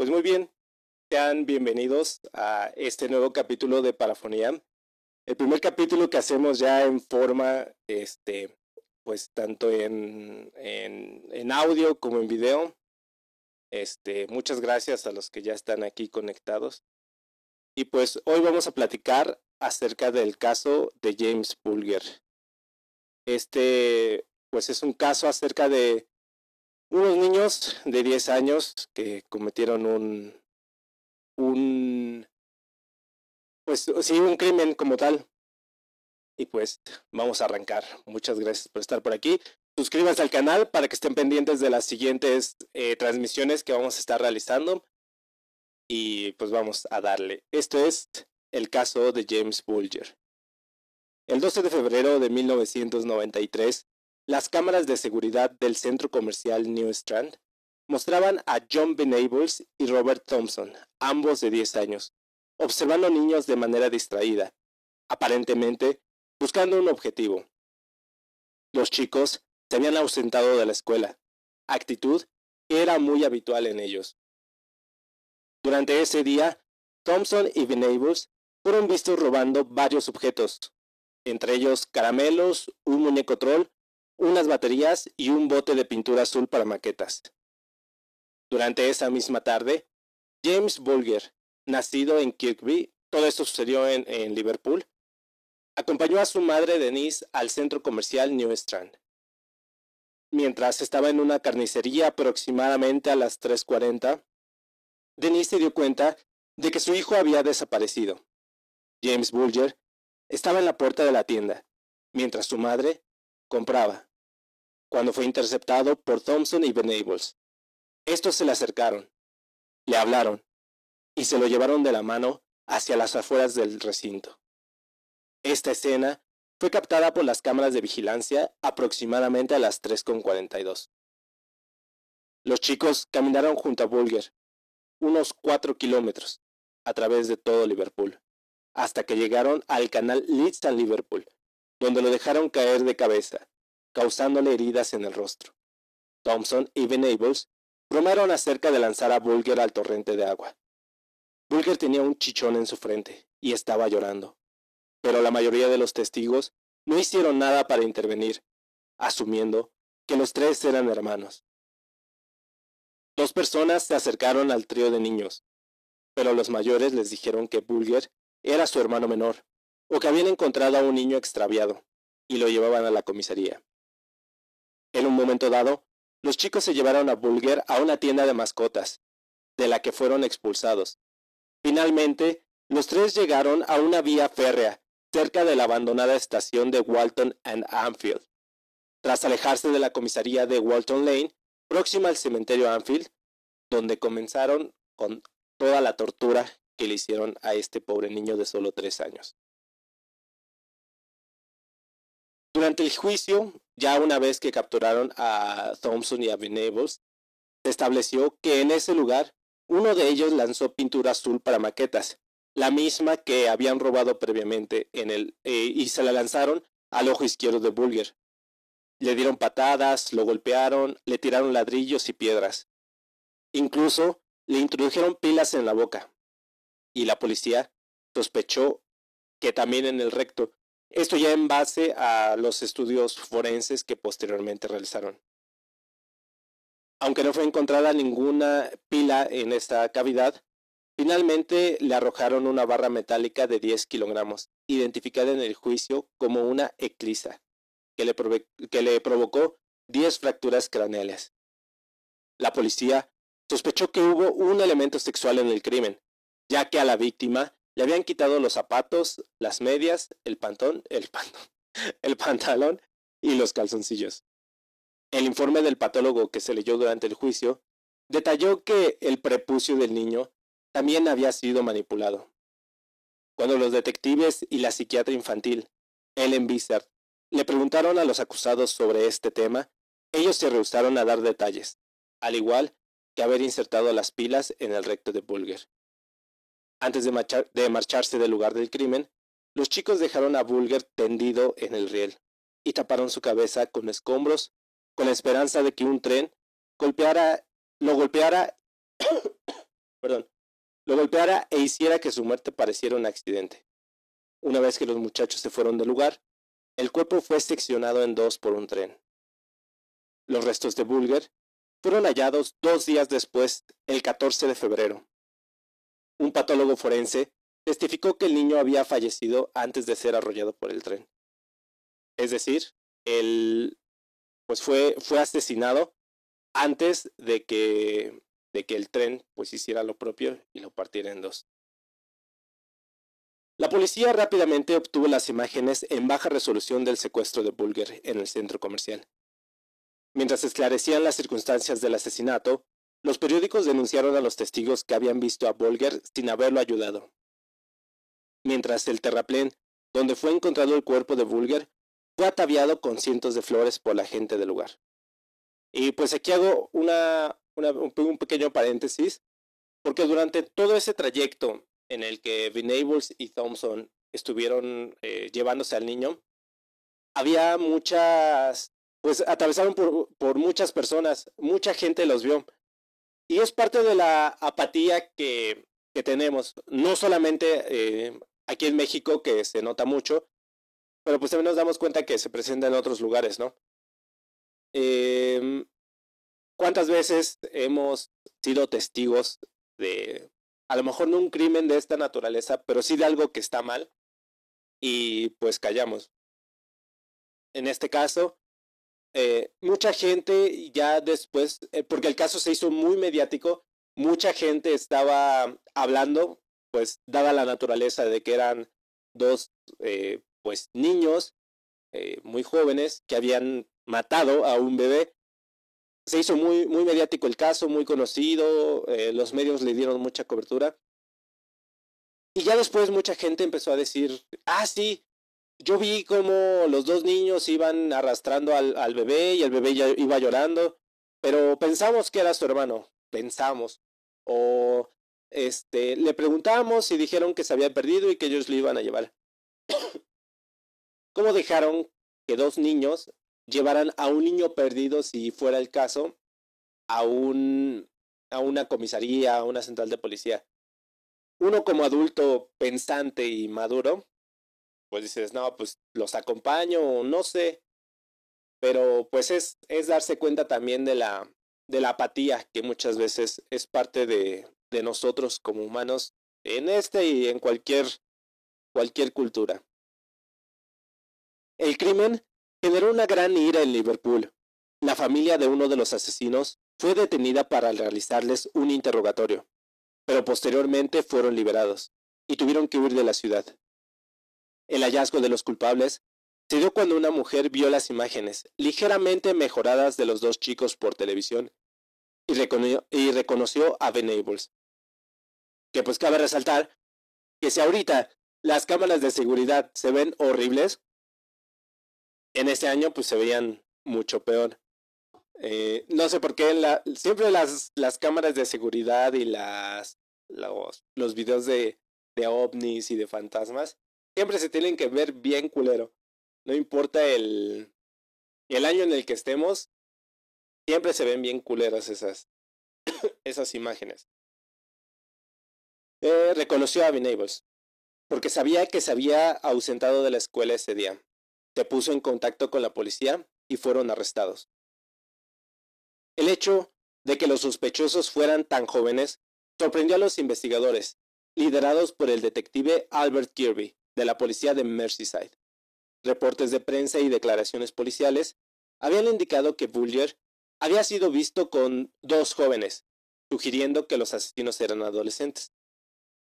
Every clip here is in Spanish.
Pues muy bien, sean bienvenidos a este nuevo capítulo de Parafonía. El primer capítulo que hacemos ya en forma, este, pues tanto en, en, en audio como en video. Este, muchas gracias a los que ya están aquí conectados. Y pues hoy vamos a platicar acerca del caso de James Bulger. Este, pues es un caso acerca de unos niños de 10 años que cometieron un, un, pues sí, un crimen como tal. Y pues vamos a arrancar. Muchas gracias por estar por aquí. Suscríbanse al canal para que estén pendientes de las siguientes eh, transmisiones que vamos a estar realizando. Y pues vamos a darle. Esto es el caso de James Bulger. El 12 de febrero de 1993, las cámaras de seguridad del centro comercial New Strand mostraban a John Benables y Robert Thompson, ambos de 10 años, observando niños de manera distraída, aparentemente buscando un objetivo. Los chicos se habían ausentado de la escuela, actitud que era muy habitual en ellos. Durante ese día, Thompson y Benables fueron vistos robando varios objetos, entre ellos caramelos, un muñeco troll unas baterías y un bote de pintura azul para maquetas. Durante esa misma tarde, James Bulger, nacido en Kirkby, todo esto sucedió en, en Liverpool, acompañó a su madre Denise al centro comercial New Strand. Mientras estaba en una carnicería aproximadamente a las 3.40, Denise se dio cuenta de que su hijo había desaparecido. James Bulger estaba en la puerta de la tienda, mientras su madre compraba cuando fue interceptado por Thompson y Benables. Estos se le acercaron, le hablaron y se lo llevaron de la mano hacia las afueras del recinto. Esta escena fue captada por las cámaras de vigilancia aproximadamente a las 3.42. Los chicos caminaron junto a Bulger, unos cuatro kilómetros, a través de todo Liverpool, hasta que llegaron al canal Leeds and Liverpool, donde lo dejaron caer de cabeza, causándole heridas en el rostro. Thompson y Venables bromaron acerca de lanzar a Bulger al torrente de agua. Bulger tenía un chichón en su frente y estaba llorando, pero la mayoría de los testigos no hicieron nada para intervenir, asumiendo que los tres eran hermanos. Dos personas se acercaron al trío de niños, pero los mayores les dijeron que Bulger era su hermano menor, o que habían encontrado a un niño extraviado, y lo llevaban a la comisaría. En un momento dado, los chicos se llevaron a Bulger a una tienda de mascotas, de la que fueron expulsados. Finalmente, los tres llegaron a una vía férrea, cerca de la abandonada estación de Walton and Anfield. Tras alejarse de la comisaría de Walton Lane, próxima al cementerio Anfield, donde comenzaron con toda la tortura que le hicieron a este pobre niño de solo tres años. Durante el juicio, ya una vez que capturaron a Thompson y a Venables, se estableció que en ese lugar uno de ellos lanzó pintura azul para maquetas, la misma que habían robado previamente en el, eh, y se la lanzaron al ojo izquierdo de Bulger. Le dieron patadas, lo golpearon, le tiraron ladrillos y piedras. Incluso le introdujeron pilas en la boca. Y la policía sospechó que también en el recto, esto ya en base a los estudios forenses que posteriormente realizaron. Aunque no fue encontrada ninguna pila en esta cavidad, finalmente le arrojaron una barra metálica de 10 kilogramos, identificada en el juicio como una eclisa, que le, que le provocó 10 fracturas craneales. La policía sospechó que hubo un elemento sexual en el crimen, ya que a la víctima habían quitado los zapatos, las medias, el pantón, el pantón, el pantalón y los calzoncillos. El informe del patólogo que se leyó durante el juicio detalló que el prepucio del niño también había sido manipulado. Cuando los detectives y la psiquiatra infantil, Ellen Bissard, le preguntaron a los acusados sobre este tema, ellos se rehusaron a dar detalles, al igual que haber insertado las pilas en el recto de Bulger. Antes de, marcharse del lugar del crimen, los chicos dejaron a Bulger tendido en el riel y taparon su cabeza con escombros con la esperanza de que un tren lo golpeara lo golpeara e hiciera que su muerte pareciera un accidente. Una vez que los muchachos se fueron del lugar, el cuerpo fue seccionado en dos por un tren. Los restos de Bulger fueron hallados dos días después, el 14 de febrero. Un patólogo forense testificó que el niño había fallecido antes de ser arrollado por el tren. Es decir, él pues fue, fue asesinado antes de que, de que el tren pues hiciera lo propio y lo partiera en dos. La policía rápidamente obtuvo las imágenes en baja resolución del secuestro de Bulger en el centro comercial. Mientras esclarecían las circunstancias del asesinato, los periódicos denunciaron a los testigos que habían visto a Bulger sin haberlo ayudado. Mientras el terraplén, donde fue encontrado el cuerpo de Bulger, fue ataviado con cientos de flores por la gente del lugar. Y pues aquí hago una, un, pequeño paréntesis, porque durante todo ese trayecto en el que Venables y Thompson estuvieron eh, llevándose al niño, había muchas, pues atravesaron por, por, muchas personas, mucha gente los vio. Y es parte de la apatía que, que tenemos, no solamente eh, aquí en México, que se nota mucho, pero pues también nos damos cuenta que se presenta en otros lugares, ¿no? Eh, ¿Cuántas veces hemos sido testigos de, a lo mejor no un crimen de esta naturaleza, pero sí de algo que está mal y pues callamos? En este caso, eh, mucha gente ya después, eh, porque el caso se hizo muy mediático, mucha gente estaba hablando, pues dada la naturaleza de que eran dos eh, pues niños muy jóvenes que habían matado a un bebé. Se hizo muy, muy mediático el caso, muy conocido, los medios le dieron mucha cobertura. Y ya después mucha gente empezó a decir, ah, sí, yo vi como los dos niños iban arrastrando al, bebé y el bebé ya iba llorando, pero pensamos que era su hermano, pensamos. O este, le preguntamos y dijeron que se había perdido y que ellos lo iban a llevar. ¿Cómo dejaron que dos niños llevaran a un niño perdido, si fuera el caso, a, un, a una comisaría, a una central de policía? Uno como adulto pensante y maduro, pues dices, no, pues los acompaño, no sé. Pero pues es, es darse cuenta también de la, de la apatía que muchas veces es parte de, de nosotros como humanos en este y en cualquier, cualquier cultura. El crimen generó una gran ira en Liverpool. La familia de uno de los asesinos fue detenida para realizarles un interrogatorio, pero posteriormente fueron liberados y tuvieron que huir de la ciudad. El hallazgo de los culpables se dio cuando una mujer vio las imágenes ligeramente mejoradas de los dos chicos por televisión y, reconoció, a Venables. Que pues cabe resaltar que si ahorita las cámaras de seguridad se ven horribles, en este año pues se veían mucho peor. Eh, no sé por qué siempre las, las cámaras de seguridad y las los, los videos de, de ovnis y de fantasmas siempre se tienen que ver bien culero. No importa el, el año en el que estemos, siempre se ven bien culeras esas, esas imágenes. Eh, reconoció a Venables, porque sabía que se había ausentado de la escuela ese día se puso en contacto con la policía y fueron arrestados. El hecho de que los sospechosos fueran tan jóvenes sorprendió a los investigadores, liderados por el detective Albert Kirby, de la policía de Merseyside. Reportes de prensa y declaraciones policiales habían indicado que Bulger había sido visto con dos jóvenes, sugiriendo que los asesinos eran adolescentes.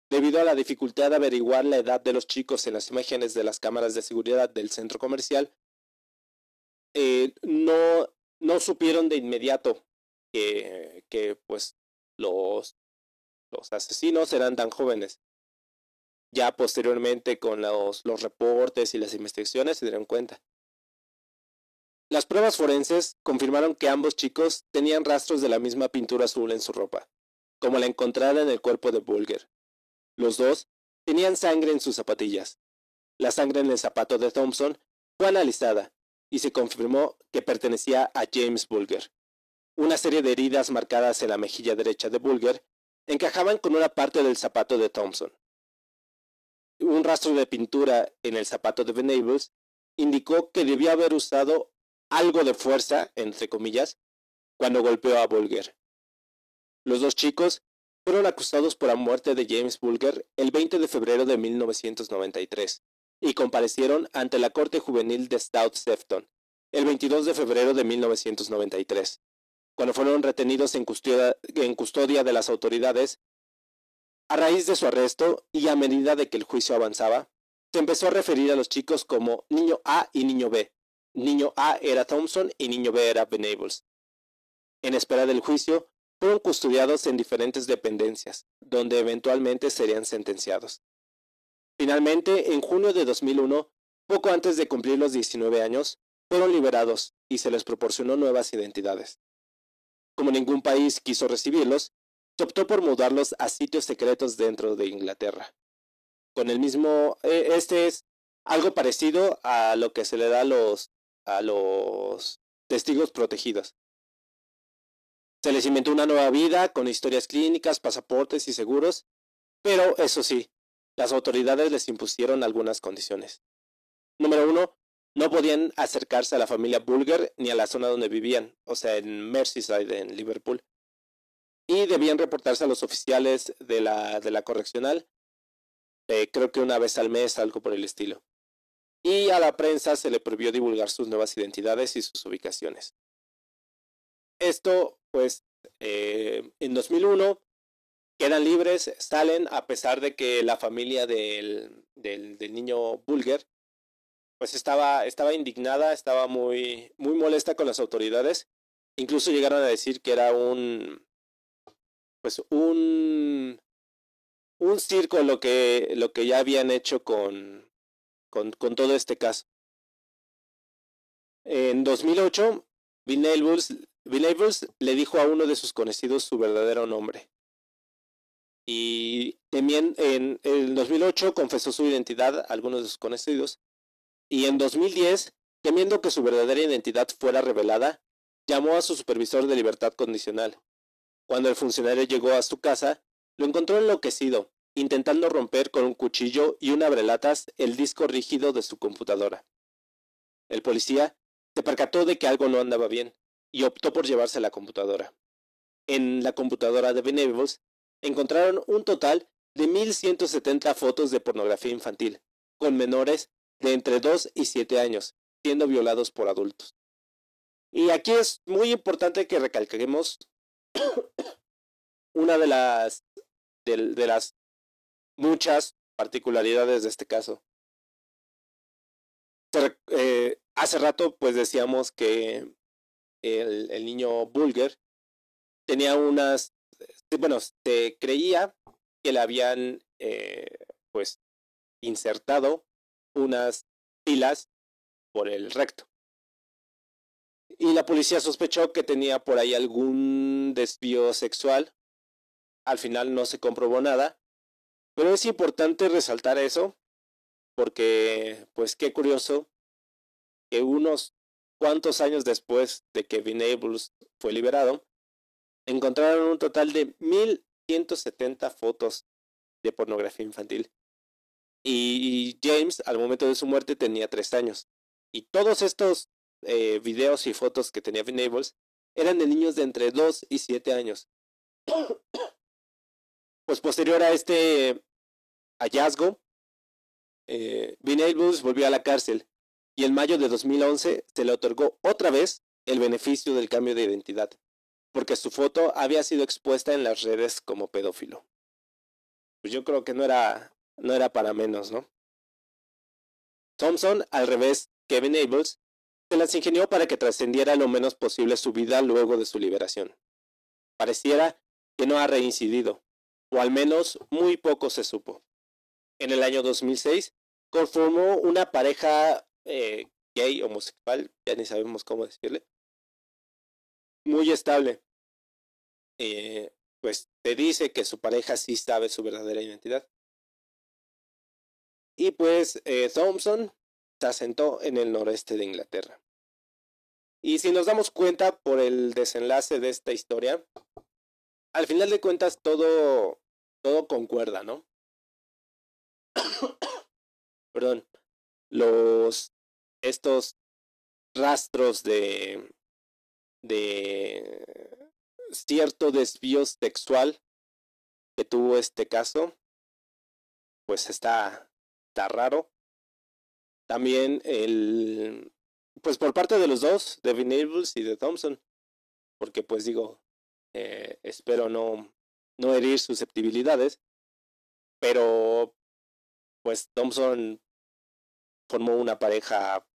Debido a la dificultad de averiguar la edad de los chicos en las imágenes de las cámaras de seguridad del centro comercial, eh, no, supieron de inmediato que, pues los asesinos eran tan jóvenes. Ya posteriormente con los, los reportes y las investigaciones se dieron cuenta. Las pruebas forenses confirmaron que ambos chicos tenían rastros de la misma pintura azul en su ropa, como la encontrada en el cuerpo de Bulger. Los dos tenían sangre en sus zapatillas. La sangre en el zapato de Thompson fue analizada y se confirmó que pertenecía a James Bulger. Una serie de heridas marcadas en la mejilla derecha de Bulger encajaban con una parte del zapato de Thompson. Un rastro de pintura en el zapato de Venables indicó que debió haber usado algo de fuerza, entre comillas, cuando golpeó a Bulger. Los dos chicos fueron acusados por la muerte de James Bulger el 20 de febrero de 1993 y comparecieron ante la Corte Juvenil de South Sefton el 22 de febrero de 1993. Cuando fueron retenidos en custodia de las autoridades, a raíz de su arresto y a medida de que el juicio avanzaba, se empezó a referir a los chicos como niño A y niño B. Niño A era Thompson y niño B era Venables. En espera del juicio, fueron custodiados en diferentes dependencias, donde eventualmente serían sentenciados. Finalmente, en junio de 2001, poco antes de cumplir los 19 años, fueron liberados y se les proporcionó nuevas identidades. Como ningún país quiso recibirlos, optó por mudarlos a sitios secretos dentro de Inglaterra. Con el mismo, eh, este es algo parecido a lo que se le da a los, a los testigos protegidos. Se les inventó una nueva vida con historias clínicas, pasaportes y seguros, pero eso sí, las autoridades les impusieron algunas condiciones. Número uno, no podían acercarse a la familia Bulger ni a la zona donde vivían, o sea, en Merseyside, en Liverpool. Y debían reportarse a los oficiales de la, de la correccional, eh, creo que una vez al mes, algo por el estilo. Y a la prensa se le prohibió divulgar sus nuevas identidades y sus ubicaciones. Esto, pues, eh, en 2001 quedan libres, salen a pesar de que la familia del, del, del niño Bulger pues estaba, estaba indignada, estaba muy, muy molesta con las autoridades. Incluso llegaron a decir que era un, pues un, un circo lo que, lo que ya habían hecho con, con, todo este caso. En 2008, Bill Neighbors le dijo a uno de sus conocidos su verdadero nombre. Y también en el 2008 confesó su identidad a algunos de sus conocidos y en 2010, temiendo que su verdadera identidad fuera revelada, llamó a su supervisor de libertad condicional. Cuando el funcionario llegó a su casa, lo encontró enloquecido, intentando romper con un cuchillo y un abrelatas el disco rígido de su computadora. El policía se percató de que algo no andaba bien y optó por llevarse la computadora. En la computadora de Benevolence encontraron un total de 1.170 fotos de pornografía infantil, con menores de entre 2 y 7 años, siendo violados por adultos. Y aquí es muy importante que recalquemos una de las, de, las muchas particularidades de este caso. Eh, hace rato pues decíamos que el, niño Bulger tenía unas, bueno, se creía que le habían eh, pues insertado unas pilas por el recto. Y la policía sospechó que tenía por ahí algún desvío sexual. Al final no se comprobó nada. Pero es importante resaltar eso porque, pues qué curioso que unos cuantos años después de que Venables fue liberado, encontraron un total de 1170 fotos de pornografía infantil. Y James, al momento de su muerte, tenía tres años. Y todos estos eh, videos y fotos que tenía Venables eran de niños de entre 2 y 7 años. pues posterior a este hallazgo, eh, volvió a la cárcel y en mayo de 2011 se le otorgó otra vez el beneficio del cambio de identidad, porque su foto había sido expuesta en las redes como pedófilo. Pues yo creo que no era no era para menos, ¿no? Thompson, al revés, Kevin Ables, se las ingenió para que trascendiera lo menos posible su vida luego de su liberación. Pareciera que no ha reincidido, o al menos muy poco se supo. En el año 2006, conformó una pareja eh, gay, homosexual, ya ni sabemos cómo decirle, muy estable. Eh, pues te dice que su pareja sí sabe su verdadera identidad. Y pues eh, Thompson se asentó en el noreste de Inglaterra. Y si nos damos cuenta por el desenlace de esta historia, al final de cuentas todo, todo concuerda, ¿no? Perdón. Los, estos rastros de, de cierto desvío sexual que tuvo este caso, pues está, está raro. También el, pues por parte de los dos, de Venables y de Thompson, porque pues digo, eh, espero no, no herir susceptibilidades, pero pues Thompson formó una pareja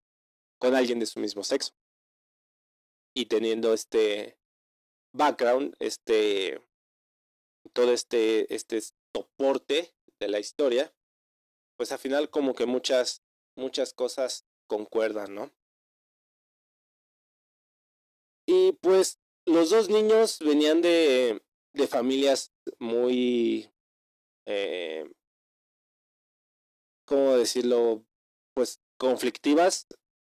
con alguien de su mismo sexo. Y teniendo este background, este todo este este soporte de la historia, pues al final como que muchas muchas cosas concuerdan, ¿no? Y pues los dos niños venían de, de familias muy, eh, ¿cómo decirlo? Pues conflictivas,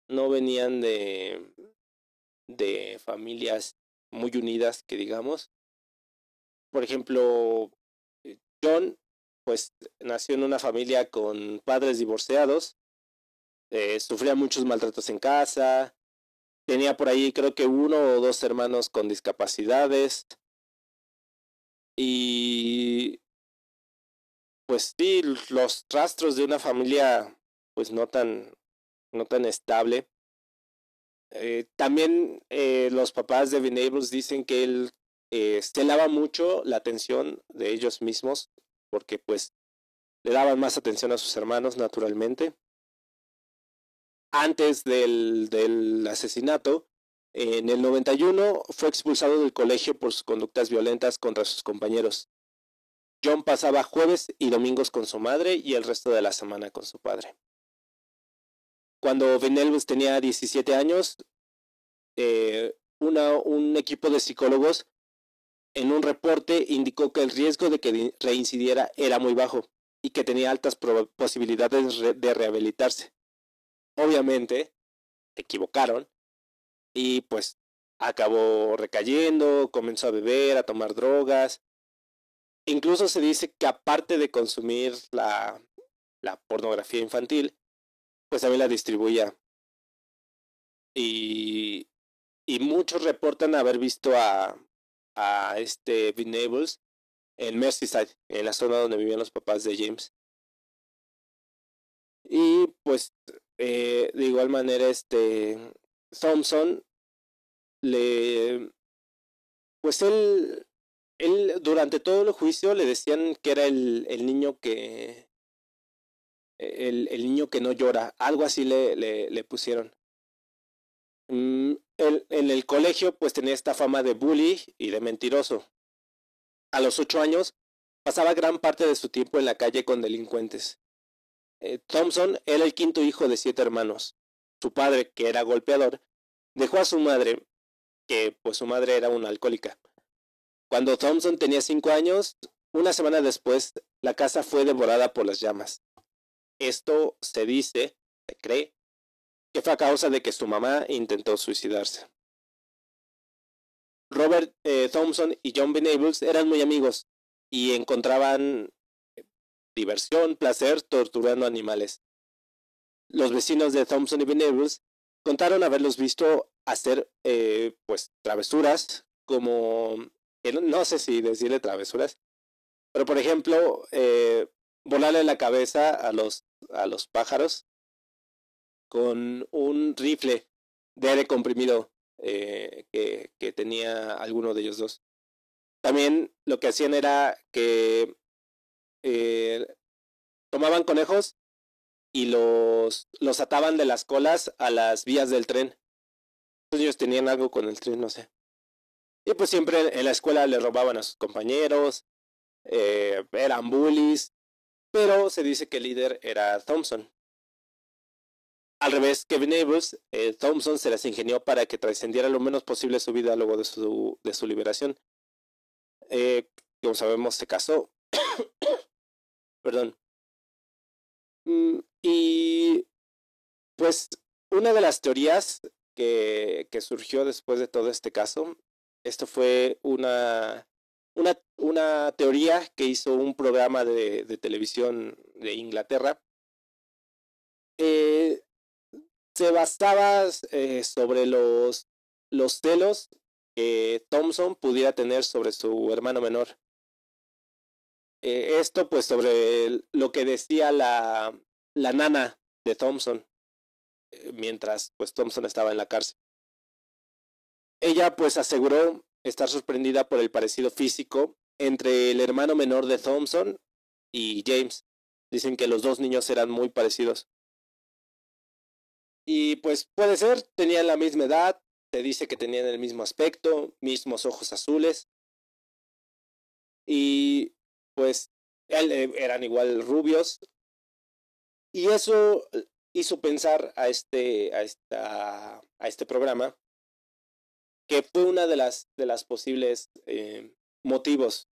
no venían de, de familias muy unidas, que digamos. Por ejemplo, John, pues nació en una familia con padres divorciados, eh, sufría muchos maltratos en casa, tenía por ahí creo que uno o dos hermanos con discapacidades. Y pues sí, los rastros de una familia pues no tan, no tan estable. Eh, también eh, los papás de Venables dicen que él eh, estelaba mucho la atención de ellos mismos porque pues le daban más atención a sus hermanos naturalmente antes del, asesinato, en el 91 fue expulsado del colegio por sus conductas violentas contra sus compañeros. John pasaba jueves y domingos con su madre y el resto de la semana con su padre. Cuando Venelbus tenía 17 años, eh, un equipo de psicólogos en un reporte indicó que el riesgo de que reincidiera era muy bajo y que tenía altas posibilidades de rehabilitarse obviamente equivocaron y pues acabó recayendo, comenzó a beber, a tomar drogas. Incluso se dice que aparte de consumir la, la pornografía infantil, pues también la distribuía. Y, y muchos reportan haber visto a, a este Venables en Merseyside, en la zona donde vivían los papás de James. Y pues eh, de igual manera, este Thompson le pues él él durante todo el juicio le decían que era el, el niño que el, el, niño que no llora, algo así le, le, pusieron. Mm, en el colegio pues tenía esta fama de bully y de mentiroso. A los ocho años pasaba gran parte de su tiempo en la calle con delincuentes. Eh, Thompson era el quinto hijo de siete hermanos. Su padre, que era golpeador, dejó a su madre, que pues su madre era una alcohólica. Cuando Thompson tenía cinco años, una semana después, la casa fue devorada por las llamas. Esto se dice, se cree, que fue a causa de que su mamá intentó suicidarse. Robert eh, Thompson y John Venables eran muy amigos y encontraban diversión, placer, torturando animales. Los vecinos de Thompson y Venables contaron haberlos visto hacer, eh, pues, travesuras, como, no sé si decirle travesuras, pero por ejemplo, eh, volarle la cabeza a los, a los pájaros con un rifle de aire comprimido eh, que, que tenía alguno de ellos dos. También lo que hacían era que eh, tomaban conejos y los, los ataban de las colas a las vías del tren. Ellos tenían algo con el tren, no sé. Y pues siempre en la escuela le robaban a sus compañeros, eh, eran bullies, pero se dice que el líder era Thompson. Al revés, Kevin Avery, eh, Thompson se las ingenió para que trascendiera lo menos posible su vida luego de su, de su liberación. Eh, como sabemos, se casó Perdón. Mm, y pues una de las teorías que, que surgió después de todo este caso, esto fue una, una, una teoría que hizo un programa de, de televisión de Inglaterra. Eh, se basaba eh, sobre los, los celos que Thompson pudiera tener sobre su hermano menor. Eh, esto pues sobre lo que decía la, la nana de Thompson eh, mientras pues Thompson estaba en la cárcel. Ella pues aseguró estar sorprendida por el parecido físico entre el hermano menor de Thompson y James. Dicen que los dos niños eran muy parecidos. Y pues puede ser, tenían la misma edad, se dice que tenían el mismo aspecto, mismos ojos azules. Y pues eh, eran igual rubios. Y eso hizo pensar a este, a esta, a este programa que fue una de las, de las posibles eh, motivos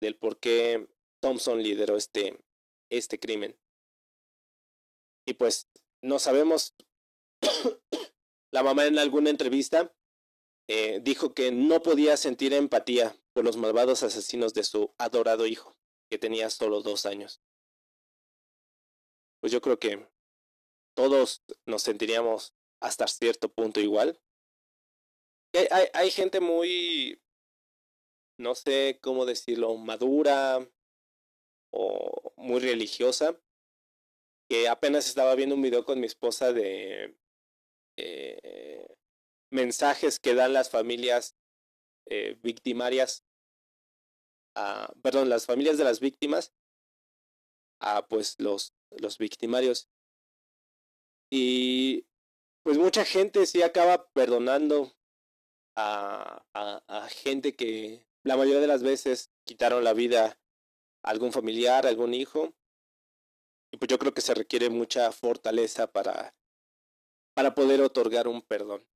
del por qué Thompson lideró este, este crimen. Y pues no sabemos, la mamá en alguna entrevista eh, dijo que no podía sentir empatía por los malvados asesinos de su adorado hijo, que tenía solo dos años. Pues yo creo que todos nos sentiríamos hasta cierto punto igual. Hay, gente muy, no sé cómo decirlo, madura o muy religiosa, que apenas estaba viendo un video con mi esposa de eh, mensajes que dan las familias eh, victimarias, a, perdón, las familias de las víctimas a pues los, los victimarios. Y pues mucha gente sí acaba perdonando a, a, gente que la mayoría de las veces quitaron la vida a algún familiar, algún hijo. Y pues yo creo que se requiere mucha fortaleza para, para poder otorgar un perdón.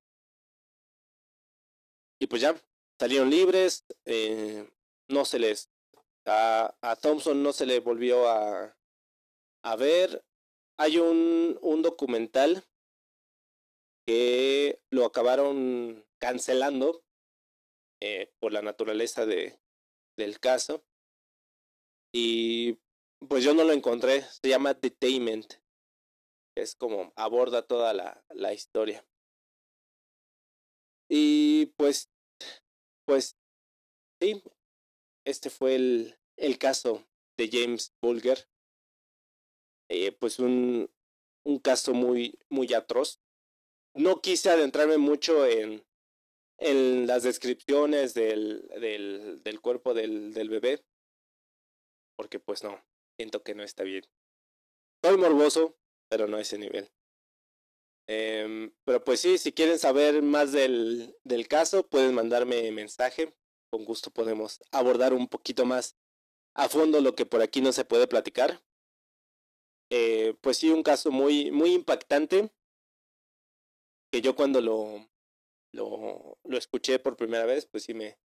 Y pues ya, salieron libres, eh, no se les, a, a Thompson no se le volvió a, a ver, hay un, un documental que lo acabaron cancelando eh, por la naturaleza de, del caso. Y pues yo no lo encontré. Se llama Detainment. Es como aborda toda la, la historia. Y pues, pues, sí, este fue el, el caso de James Bulger. Eh, pues un, un caso muy, muy atroz. No quise adentrarme mucho en, en las descripciones del, del, del cuerpo del, del bebé, porque pues no, siento que no está bien. Soy morboso, pero no a ese nivel. Eh, pero pues sí, si quieren saber más del, del caso, pueden mandarme mensaje. Con gusto podemos abordar un poquito más a fondo lo que por aquí no se puede platicar. Eh, pues sí, un caso muy, muy impactante, que yo cuando lo, lo, lo escuché por primera vez, pues sí me,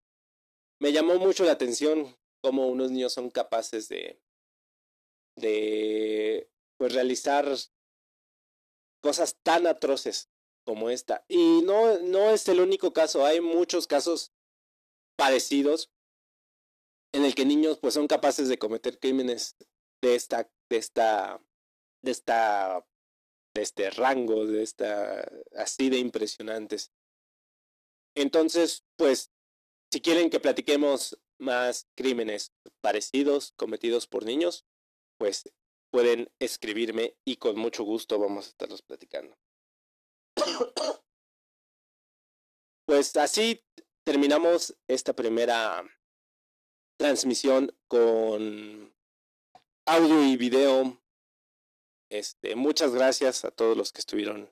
me llamó mucho la atención cómo unos niños son capaces de, de pues realizar cosas tan atroces como esta. Y no, no es el único caso, hay muchos casos parecidos en el que niños pues son capaces de cometer crímenes de esta, de esta de esta de este rango, de esta así de impresionantes. Entonces, pues, si quieren que platiquemos más crímenes parecidos cometidos por niños, pues pueden escribirme y con mucho gusto vamos a estarlos platicando. Pues así terminamos esta primera transmisión con audio y video este, muchas gracias a todos los que estuvieron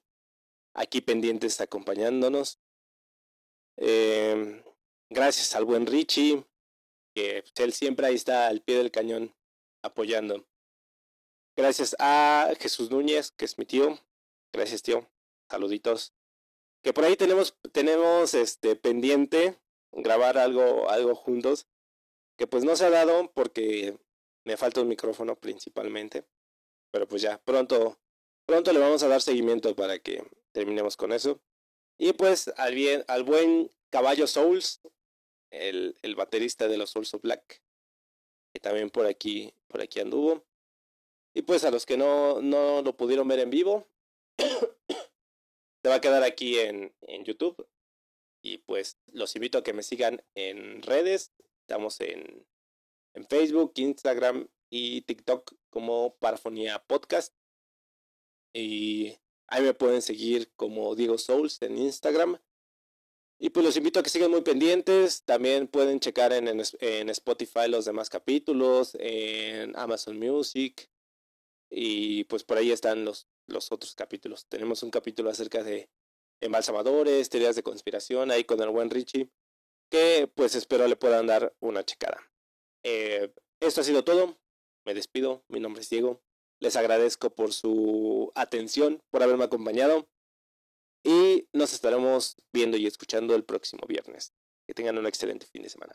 aquí pendientes acompañándonos. Eh, gracias al buen Richie, que pues, él siempre ahí está al pie del cañón apoyando. Gracias a Jesús Núñez, que es mi tío. Gracias, tío. Saluditos. Que por ahí tenemos, tenemos este pendiente grabar algo, algo juntos. Que pues no se ha dado porque me falta un micrófono principalmente. Pero pues ya, pronto, pronto le vamos a dar seguimiento para que terminemos con eso. Y pues al bien, al buen Caballo Souls, el, el baterista de los Also Black, que también por aquí, por aquí anduvo. Y pues a los que no, no lo pudieron ver en vivo, se va a quedar aquí en, en YouTube. Y pues los invito a que me sigan en redes. Estamos en, en Facebook, Instagram y TikTok como Parafonía Podcast. Y ahí me pueden seguir como Diego Souls en Instagram. Y pues los invito a que sigan muy pendientes. También pueden checar en, en, Spotify los demás capítulos, en Amazon Music. Y pues por ahí están los, los otros capítulos. Tenemos un capítulo acerca de embalsamadores, teorías de conspiración, ahí con el buen Richie, que pues espero le puedan dar una checada. Eh, esto ha sido todo. Me despido. Mi nombre es Diego. Les agradezco por su atención, por haberme acompañado. Y nos estaremos viendo y escuchando el próximo viernes. Que tengan un excelente fin de semana.